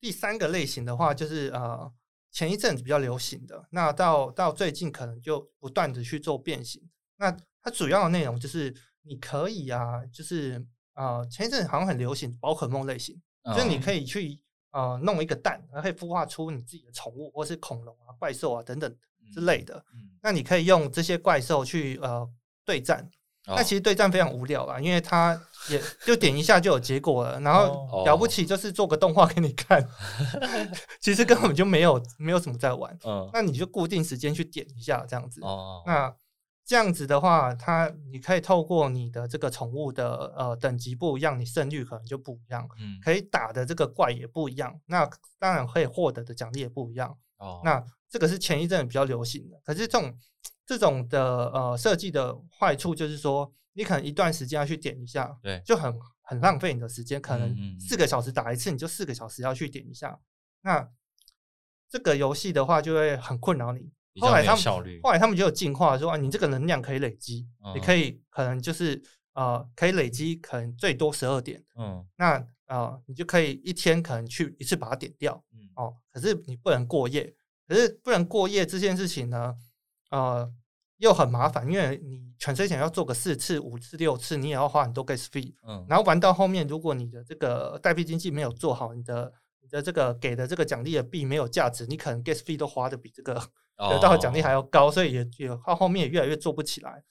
第三个类型的话，就是呃前一阵子比较流行的，那到到最近可能就不断的去做变形。那它主要的内容就是你可以啊，就是啊，前一阵好像很流行宝可梦类型，就是你可以去呃弄一个蛋，然后可以孵化出你自己的宠物，或是恐龙啊、怪兽啊等等之类的。那你可以用这些怪兽去呃对战。那其实对战非常无聊啊，因为它也就点一下就有结果了，然后了不起就是做个动画给你看，其实根本就没有没有什么在玩。嗯，那你就固定时间去点一下这样子。哦，那。这样子的话，它你可以透过你的这个宠物的呃等级不一样，你胜率可能就不一样，嗯，可以打的这个怪也不一样，那当然可以获得的奖励也不一样。哦，那这个是前一阵比较流行的，可是这种这种的呃设计的坏处就是说，你可能一段时间要去点一下，对，就很很浪费你的时间，可能四个小时打一次，你就四个小时要去点一下，那这个游戏的话就会很困扰你。后来他们后来他们就有进化，说啊，你这个能量可以累积，你可以可能就是呃，可以累积可能最多十二点，嗯，那啊，你就可以一天可能去一次把它点掉，嗯，哦，可是你不能过夜，可是不能过夜这件事情呢，呃，又很麻烦，因为你全身想要做个四次、五次、六次，你也要花很多 gas fee，嗯，然后玩到后面，如果你的这个代币经济没有做好，你的你的这个给的这个奖励的币没有价值，你可能 gas fee 都花的比这个。得到的奖励还要高，所以也也到后面也越来越做不起来，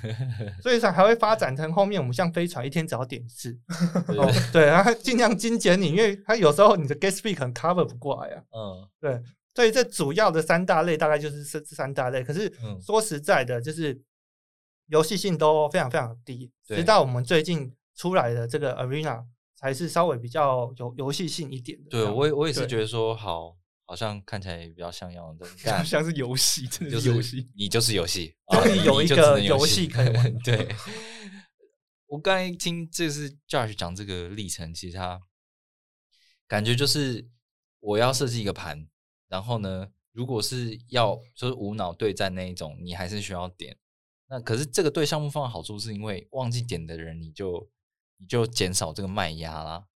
所以才还会发展成后面我们像飞船一天只要点一次，对，然后尽量精简你，因为它有时候你的 gas fee 可能 cover 不过来啊。嗯，对，所以这主要的三大类大概就是这这三大类。可是说实在的，就是游戏性都非常非常低，直到我们最近出来的这个 arena 才是稍微比较有游戏性一点的。对我也我也是觉得说好。好像看起来比较像样的，像是游戏，真的是游戏。你就是游戏，终于有一个游戏可以玩。对，我刚才听这是 Josh 讲这个历程，其实他感觉就是我要设计一个盘，然后呢，如果是要就是无脑对战那一种，你还是需要点。那可是这个对项目方的好处，是因为忘记点的人，你就你就减少这个卖压啦。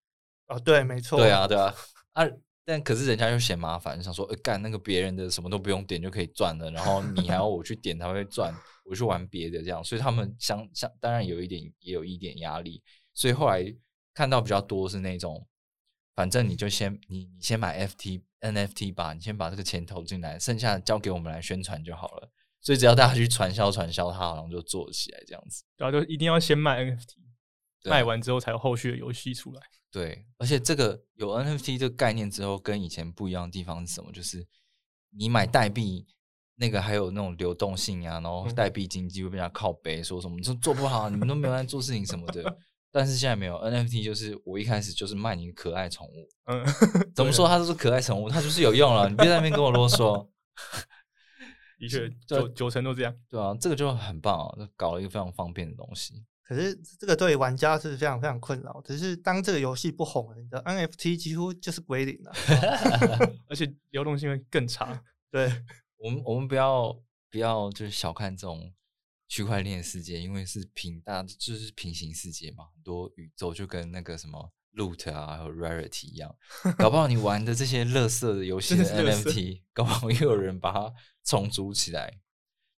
哦，对，没错，对啊，对啊，啊。但可是人家又嫌麻烦，想说，哎，干那个别人的什么都不用点就可以赚了，然后 你还要我去点才会赚，我去玩别的这样，所以他们相相当然有一点也有一点压力，所以后来看到比较多是那种，反正你就先你你先买 FT NFT 吧，你先把这个钱投进来，剩下交给我们来宣传就好了。所以只要大家去传销传销，他好像就做起来这样子。然后就一定要先卖 NFT，卖完之后才有后续的游戏出来。对，而且这个有 NFT 这个概念之后，跟以前不一样的地方是什么？就是你买代币，那个还有那种流动性啊，然后代币经济会被人家靠背，说什么说做不好，你们都没有在做事情什么的。但是现在没有 NFT，就是我一开始就是卖你可爱宠物，嗯，怎么说它都是可爱宠物，它就是有用了，你别在那边跟我啰嗦。的确，九九成都这样。对啊，这个就很棒啊，搞了一个非常方便的东西。可是这个对玩家是非常非常困扰。只是当这个游戏不红了，你的 NFT 几乎就是归零了 而且流动性会更差。对我们，我们不要不要就是小看这种区块链世界，因为是平大就是平行世界嘛，很多宇宙就跟那个什么 loot 啊，还有 rarity 一样，搞不好你玩的这些乐色的游戏的 NFT，搞不好又有人把它重组起来。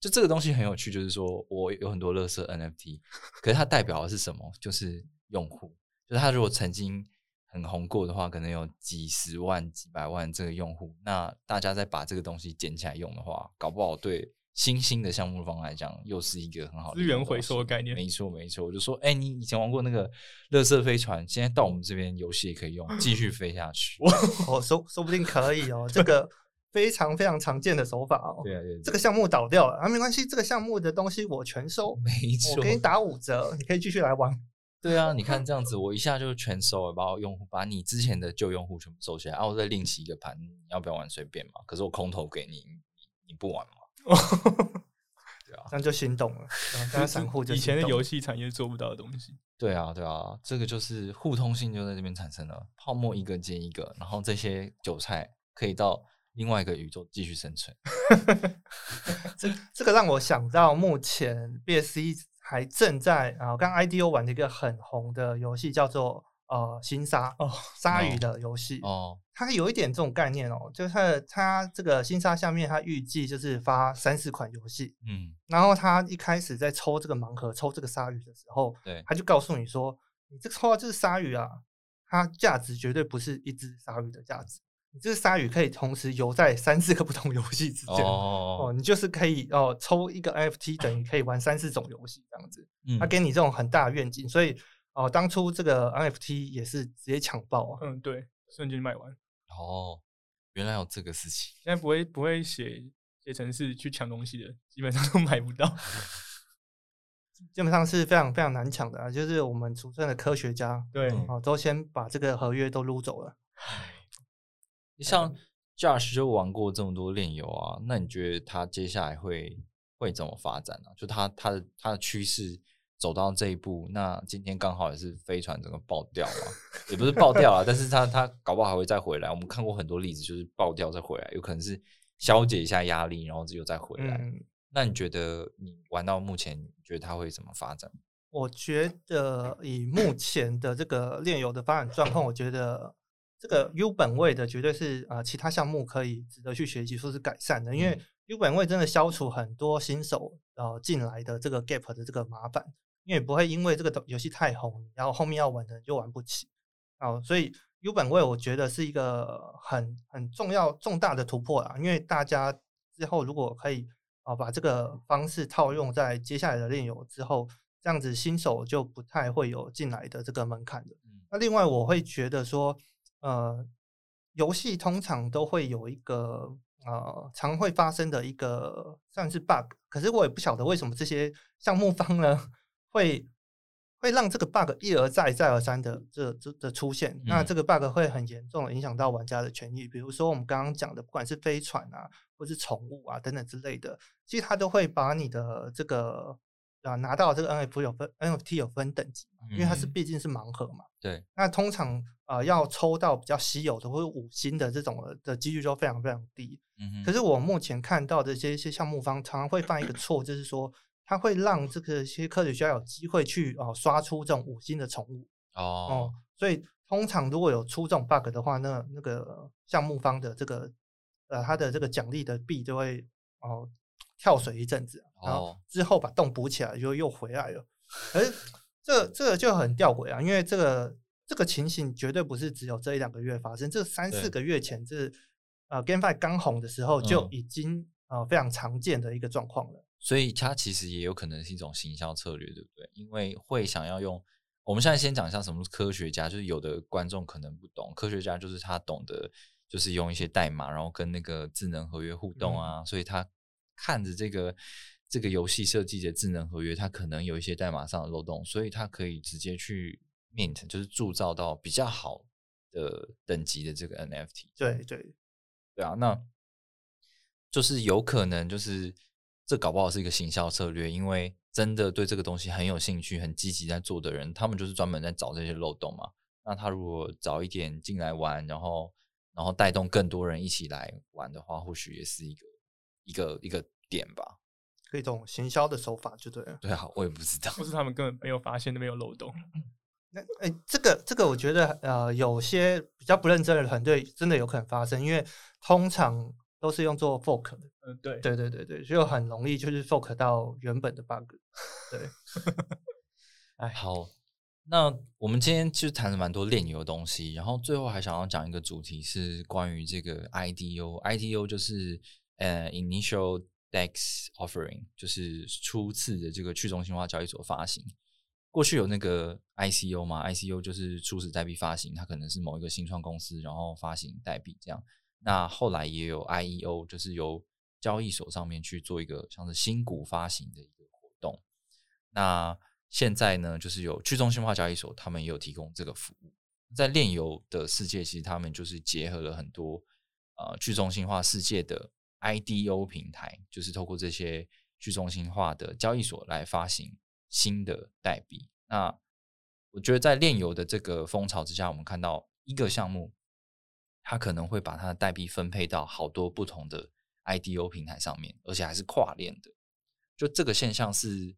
就这个东西很有趣，就是说我有很多乐色 NFT，可是它代表的是什么？就是用户，就是他如果曾经很红过的话，可能有几十万、几百万这个用户，那大家再把这个东西捡起来用的话，搞不好对。新兴的项目方来讲，又是一个很好的资源回收的概念。没错，没错。我就说，哎，你以前玩过那个乐色飞船，现在到我们这边游戏也可以用，继续飞下去。哦，说说不定可以哦，这个非常非常常见的手法哦。对啊，对。这个项目倒掉了啊，没关系，这个项目的东西我全收，没错，我给你打五折，你可以继续来玩。对啊，你看这样子，我一下就全收了，把我用户把你之前的旧用户全部收起来，然后再另起一个盘，你要不要玩随便嘛？可是我空投给你，你不玩吗？这样就心动了，然后散户就以前的游戏产业做不到的东西。对啊，对啊，这个就是互通性就在这边产生了，泡沫一个接一个，然后这些韭菜可以到另外一个宇宙继续生存。这这个让我想到，目前 BSC 还正在啊，刚 IDO 玩的一个很红的游戏叫做。呃，新鲨哦，鲨鱼的游戏哦，它有一点这种概念哦，就是它它这个新沙下面，它预计就是发三四款游戏，嗯，然后它一开始在抽这个盲盒，抽这个鲨鱼的时候，对，他就告诉你说，你这抽到这是鲨鱼啊，它价值绝对不是一只鲨鱼的价值，你这个鲨鱼可以同时游在三四个不同游戏之间，哦，你就是可以哦，抽一个 NFT 等于可以玩三四种游戏这样子，嗯，他给你这种很大的愿景，所以。哦，当初这个 NFT 也是直接抢爆啊！嗯，对，瞬间卖完。哦，原来有这个事情。现在不会不会写写程式去抢东西的，基本上都买不到。基本上是非常非常难抢的啊！就是我们储存的科学家，对，哦，都先把这个合约都撸走了。你像 Josh 就玩过这么多炼油啊，那你觉得他接下来会会怎么发展呢？就他他的他的趋势。走到这一步，那今天刚好也是飞船整个爆掉嘛，也不是爆掉啊，但是他他搞不好还会再回来。我们看过很多例子，就是爆掉再回来，有可能是消解一下压力，然后又再回来。那你觉得你玩到目前，你觉得它会怎么发展？我觉得以目前的这个炼油的发展状况，我觉得这个 U 本位的绝对是啊，其他项目可以值得去学习，说是改善的，因为 U 本位真的消除很多新手呃进来的这个 gap 的这个麻烦。因为不会因为这个游戏太红，然后后面要玩的人就玩不起啊，所以 U 本位我觉得是一个很很重要重大的突破啊。因为大家之后如果可以啊把这个方式套用在接下来的炼油之后，这样子新手就不太会有进来的这个门槛的。那另外我会觉得说，呃，游戏通常都会有一个呃常会发生的一个算是 bug，可是我也不晓得为什么这些项目方呢。会会让这个 bug 一而再再而三的这这的出现，那这个 bug 会很严重的影响到玩家的权益。比如说我们刚刚讲的，不管是飞船啊，或是宠物啊等等之类的，其实它都会把你的这个啊拿到这个 NFT 有分 NFT 有分等级嘛，因为它是毕竟是盲盒嘛。对。那通常啊要抽到比较稀有的或者五星的这种的几率就非常非常低。嗯可是我目前看到的这些项目方常常会犯一个错，就是说。它会让这个些科学家有机会去哦刷出这种五星的宠物哦，所以通常如果有出这种 bug 的话，那那个项目方的这个呃他的这个奖励的币就会哦跳水一阵子，然后之后把洞补起来就又回来了。而这这个就很吊诡啊，因为这个这个情形绝对不是只有这一两个月发生，这三四个月前这呃 GameFi 刚红的时候就已经呃非常常见的一个状况了。所以它其实也有可能是一种行销策略，对不对？因为会想要用。我们现在先讲一下什么是科学家，就是有的观众可能不懂，科学家就是他懂得就是用一些代码，然后跟那个智能合约互动啊。所以他看着这个这个游戏设计的智能合约，它可能有一些代码上的漏洞，所以它可以直接去 mint，就是铸造到比较好的等级的这个 NFT。对对对啊，那就是有可能就是。这搞不好是一个行销策略，因为真的对这个东西很有兴趣、很积极在做的人，他们就是专门在找这些漏洞嘛。那他如果早一点进来玩，然后然后带动更多人一起来玩的话，或许也是一个一个一个点吧。一种行销的手法就对了。对啊，我也不知道，或是他们根本没有发现那边有漏洞。那哎，这个这个，我觉得呃，有些比较不认真的团队真的有可能发生，因为通常都是用做 fork 的。嗯，对，对对对对，就很容易就是 fork 到原本的 bug。对，哎，好，那我们今天其实谈了蛮多炼油的东西，然后最后还想要讲一个主题是关于这个 IDO，IDO 就是呃 initial dex offering，就是初次的这个去中心化交易所发行。过去有那个 ICO 嘛，ICO 就是初始代币发行，它可能是某一个新创公司然后发行代币这样。那后来也有 IEO，就是由交易所上面去做一个像是新股发行的一个活动。那现在呢，就是有去中心化交易所，他们也有提供这个服务。在炼油的世界，其实他们就是结合了很多呃去中心化世界的 IDO 平台，就是透过这些去中心化的交易所来发行新的代币。那我觉得在炼油的这个风潮之下，我们看到一个项目，它可能会把它的代币分配到好多不同的。IDO 平台上面，而且还是跨链的，就这个现象是，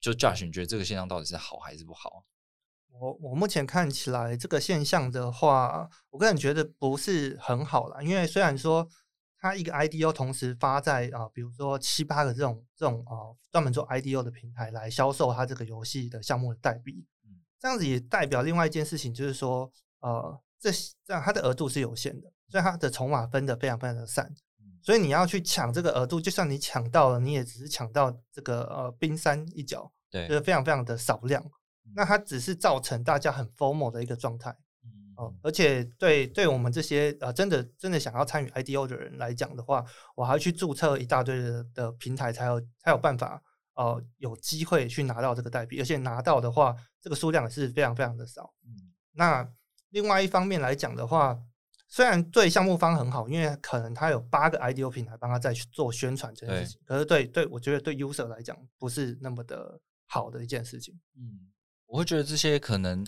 就 Josh，你觉得这个现象到底是好还是不好？我我目前看起来这个现象的话，我个人觉得不是很好啦。因为虽然说它一个 IDO 同时发在啊，比如说七八个这种这种啊专门做 IDO 的平台来销售它这个游戏的项目的代币，这样子也代表另外一件事情，就是说呃，这这样它的额度是有限的，所以它的筹码分的非常非常的散。所以你要去抢这个额度，就算你抢到了，你也只是抢到这个呃冰山一角，对，就是非常非常的少量。那它只是造成大家很 formal 的一个状态，哦，而且对对我们这些呃真的真的想要参与 IDO 的人来讲的话，我还要去注册一大堆的的平台，才有才有办法呃有机会去拿到这个代币，而且拿到的话，这个数量也是非常非常的少。嗯，那另外一方面来讲的话。虽然对项目方很好，因为可能他有八个 IDO 平台帮他在去做宣传这件事情，可是对对我觉得对 user 来讲不是那么的好的一件事情。嗯，我会觉得这些可能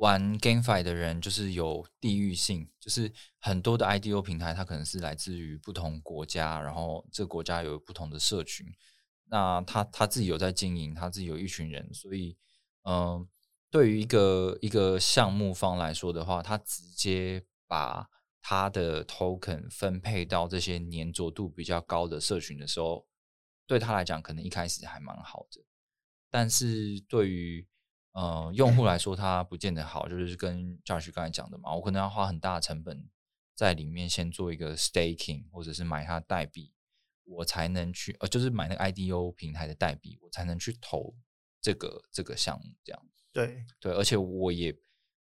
玩 GameFi 的人就是有地域性，就是很多的 IDO 平台它可能是来自于不同国家，然后这个国家有不同的社群，那他他自己有在经营，他自己有一群人，所以嗯，对于一个一个项目方来说的话，他直接。把他的 token 分配到这些粘着度比较高的社群的时候，对他来讲可能一开始还蛮好的，但是对于呃用户来说，他不见得好。就是跟 Josh 刚才讲的嘛，我可能要花很大的成本在里面先做一个 staking，或者是买它代币，我才能去呃，就是买那个 IDO 平台的代币，我才能去投这个这个项目。这样对对，而且我也。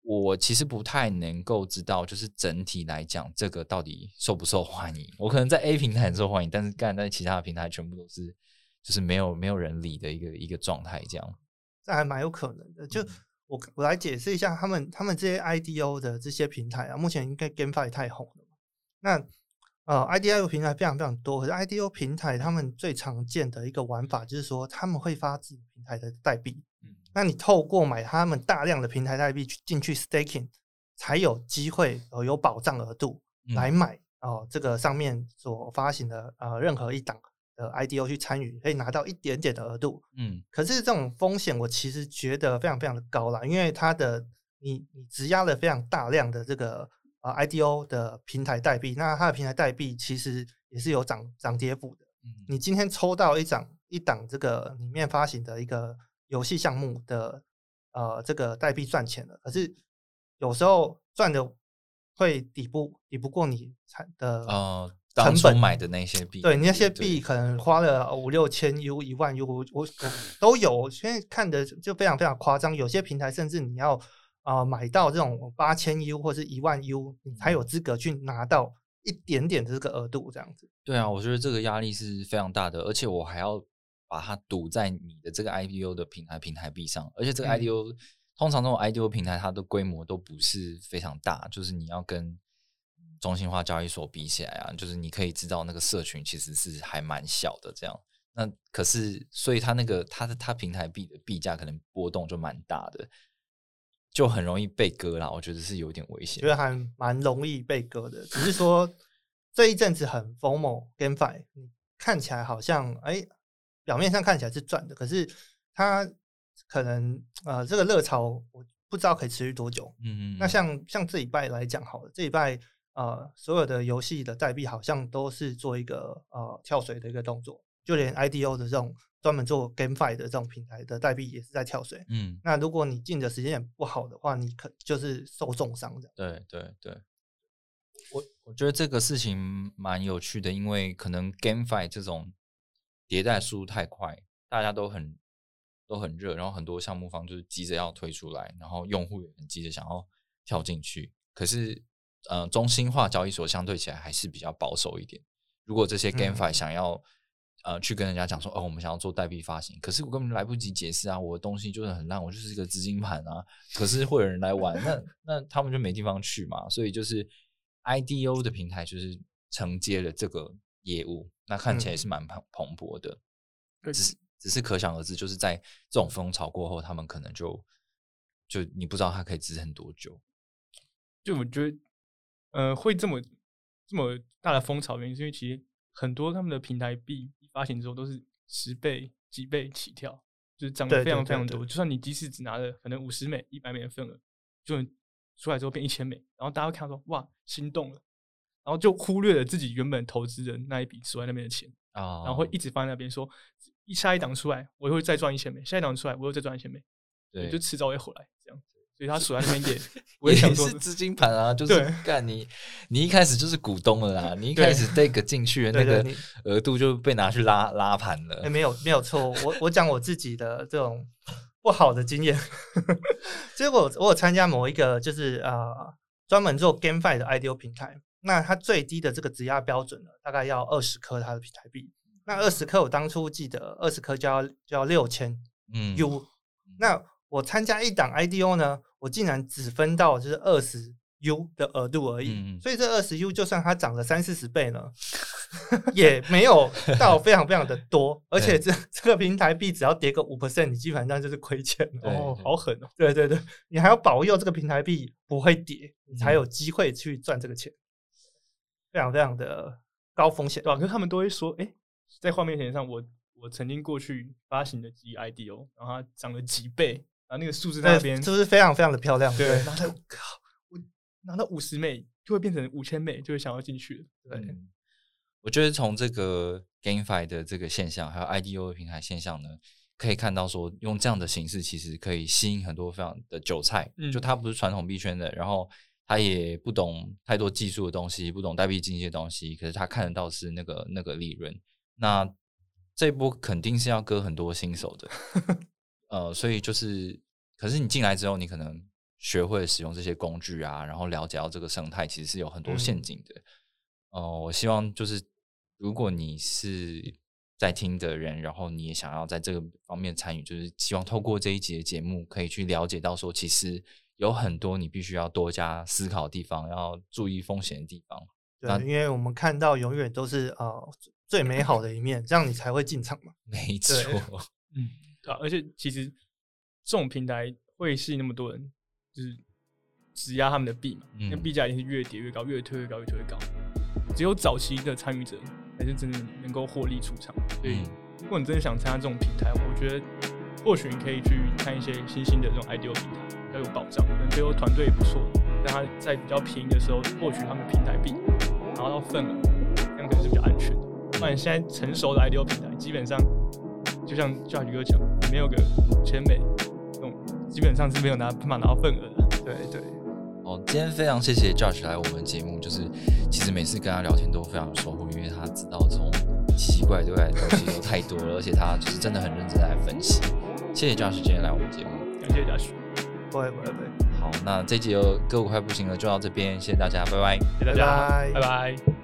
我其实不太能够知道，就是整体来讲，这个到底受不受欢迎。我可能在 A 平台很受欢迎，但是干在其他的平台全部都是就是没有没有人理的一个一个状态，这样。这还蛮有可能的。就我我来解释一下，他们他们这些 IDO 的这些平台啊，目前应该 GameFi 太红了嘛。那呃，IDO 平台非常非常多，可是 IDO 平台他们最常见的一个玩法就是说，他们会发自己平台的代币。那你透过买他们大量的平台代币去进去 staking，才有机会呃有保障额度来买哦这个上面所发行的呃任何一档的 IDO 去参与，可以拿到一点点的额度。嗯，可是这种风险我其实觉得非常非常的高啦，因为它的你你质押了非常大量的这个呃 IDO 的平台代币，那它的平台代币其实也是有涨涨跌幅的。嗯，你今天抽到一张一档这个里面发行的一个。游戏项目的呃，这个代币赚钱了，可是有时候赚的会抵不抵不过你产的呃成本买的那些币，对你那些币可能花了五六千 U 一万 U，我我都有，现在看的就非常非常夸张。有些平台甚至你要啊买到这种八千 U 或者一万 U，你才有资格去拿到一点点的这个额度，这样子。对啊，我觉得这个压力是非常大的，而且我还要。把它堵在你的这个 IDO 的平台平台币上，而且这个 IDO 通常这种 IDO 平台它的规模都不是非常大，就是你要跟中心化交易所比起来啊，就是你可以知道那个社群其实是还蛮小的这样。那可是所以它那个它的它平台币的币价可能波动就蛮大的，就很容易被割啦。我觉得是有点危险，觉得还蛮容易被割的。只是说这一阵子很 formal GameFi，看起来好像哎。表面上看起来是赚的，可是它可能呃这个热潮我不知道可以持续多久。嗯嗯。那像像这一拜来讲好了，这一拜呃所有的游戏的代币好像都是做一个呃跳水的一个动作，就连 IDO 的这种专门做 GameFi 的这种平台的代币也是在跳水。嗯。那如果你进的时间点不好的话，你可就是受重伤的。对对对。我我觉得这个事情蛮有趣的，因为可能 GameFi 这种迭代速度太快，大家都很都很热，然后很多项目方就是急着要推出来，然后用户也很急着想要跳进去。可是，呃，中心化交易所相对起来还是比较保守一点。如果这些 GameFi 想要呃去跟人家讲说，哦，我们想要做代币发行，可是我根本来不及解释啊，我的东西就是很烂，我就是一个资金盘啊。可是会有人来玩，那那他们就没地方去嘛，所以就是。IDO 的平台就是承接了这个业务，那看起来是蛮蓬蓬勃的，只是只是可想而知，就是在这种风潮过后，他们可能就就你不知道它可以支撑多久。就我觉得，呃，会这么这么大的风潮，原因是因为其实很多他们的平台币发行之后都是十倍、几倍起跳，就是涨得非常非常多。就算你即使只拿了可能五十美、一百美的份额，就。出来之后变一千美，然后大家会看到说哇心动了，然后就忽略了自己原本投资的那一笔锁在那边的钱啊，然后会一直放在那边说，一下一档出来我会再赚一千美，下一档出来我又再赚一千美，对，就迟早会回来这样，所以他锁在那边也 我也想说是资金盘啊，就是干你你一开始就是股东了啦，你一开始 take 进去的那个额度就被拿去拉拉盘了，没有没有错，我我讲我自己的这种。不好的经验，结果我有参加某一个就是呃专门做 GameFi 的 IDO 平台，那它最低的这个质押标准呢，大概要二十颗它的平台币。那二十颗我当初记得二十颗就要就要六千嗯 U，那我参加一档 IDO 呢，我竟然只分到就是二十。U 的额度而已，所以这二十 U 就算它涨了三四十倍呢，也没有到非常非常的多，而且这这个平台币只要跌个五 percent，你基本上就是亏钱哦，好狠哦！对对对，你还要保佑这个平台币不会跌，你才有机会去赚这个钱，非常非常的高风险，对吧？可是他们都会说，哎，在画面前上，我我曾经过去发行的几 IDO，然后它涨了几倍，然后那个数字在那边是不是非常非常的漂亮？对，然后靠。我拿到五十美就会变成五千美，就会想要进去对，我觉得从这个 GameFi 的这个现象，还有 IDO 的平台现象呢，可以看到说，用这样的形式其实可以吸引很多非常的韭菜。嗯就他不是传统币圈的，然后他也不懂太多技术的东西，不懂代币经济的东西，可是他看得到是那个那个利润。那这一波肯定是要割很多新手的。呃，所以就是，可是你进来之后，你可能。学会使用这些工具啊，然后了解到这个生态其实是有很多陷阱的。哦，我希望就是如果你是在听的人，然后你也想要在这个方面参与，就是希望透过这一集的节目，可以去了解到说，其实有很多你必须要多加思考的地方，要注意风险的地方。对，因为我们看到永远都是呃最美好的一面，这样你才会进场嘛。没错，嗯，对，而且其实这种平台会吸引那么多人。就是质押他们的币嘛，那币价一定是越跌越高，越推越高，越推越高。只有早期的参与者才是真的能够获利出场。所以，如果你真的想参加这种平台，我觉得或许你可以去看一些新兴的这种 IDO 平台，比较有保障，可能背后团队也不错。让他在比较便宜的时候获取他们平台币，拿到份额，这样可能是比较安全的。不然现在成熟的 IDO 平台，基本上就像教宇哥讲，你没有个五千美。基本上是没有拿办法拿到份额的。对对。哦，今天非常谢谢 Josh 来我们节目，就是其实每次跟他聊天都非常有收获，因为他知道从奇怪对外的东西都太多了，而且他就是真的很认真来分析。谢谢 Josh 今天来我们节目，感谢 Josh。不会不会不会。好，那这集就歌舞快不行了，就到这边，谢谢大家，拜拜。谢谢大家，拜拜。